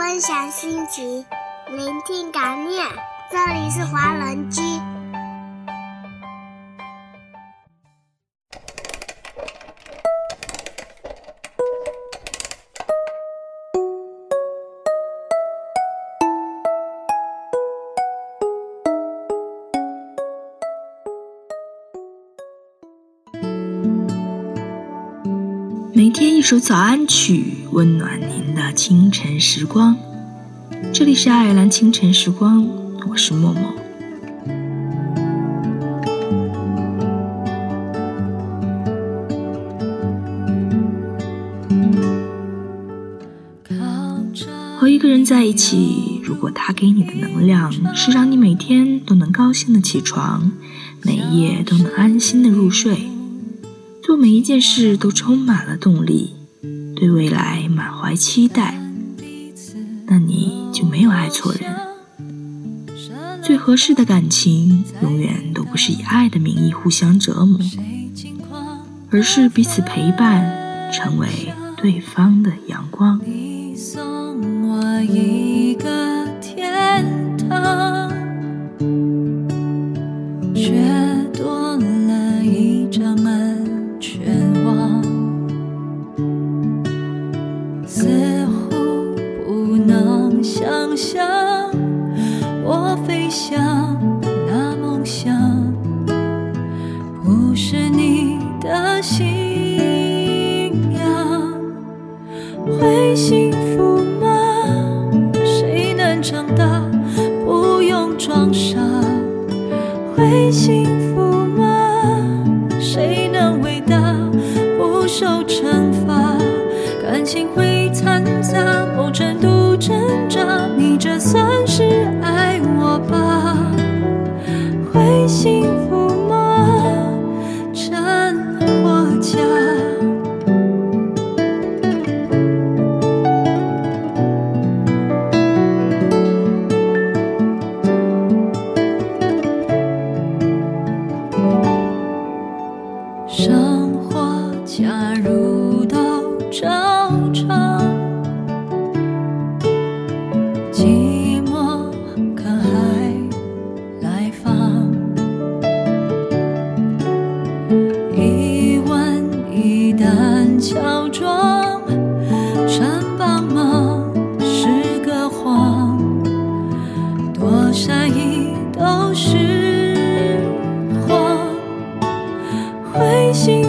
分享心情，聆听感念。这里是华人居。每天一首早安曲，温暖您的清晨时光。这里是爱尔兰清晨时光，我是默默。和一个人在一起，如果他给你的能量是让你每天都能高兴的起床，每夜都能安心的入睡。每一件事都充满了动力，对未来满怀期待，那你就没有爱错人。最合适的感情，永远都不是以爱的名义互相折磨，而是彼此陪伴，成为对方的阳光。送我一个会幸福吗？谁能长大？不用装傻。会幸福吗？谁能伟大？不受惩罚。感情会如都照常，寂寞看海来访？一吻一旦乔装，穿帮忙是个谎，多善意都是谎。会幸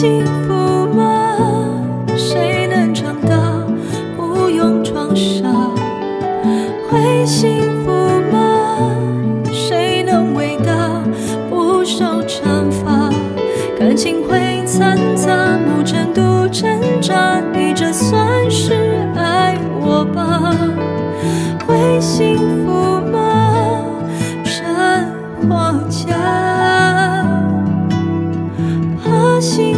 幸福吗？谁能长大不用装傻？会幸福吗？谁能伟大不受惩罚？感情会掺杂，某程度挣扎。你这算是爱我吧？会幸福吗？真或假？怕幸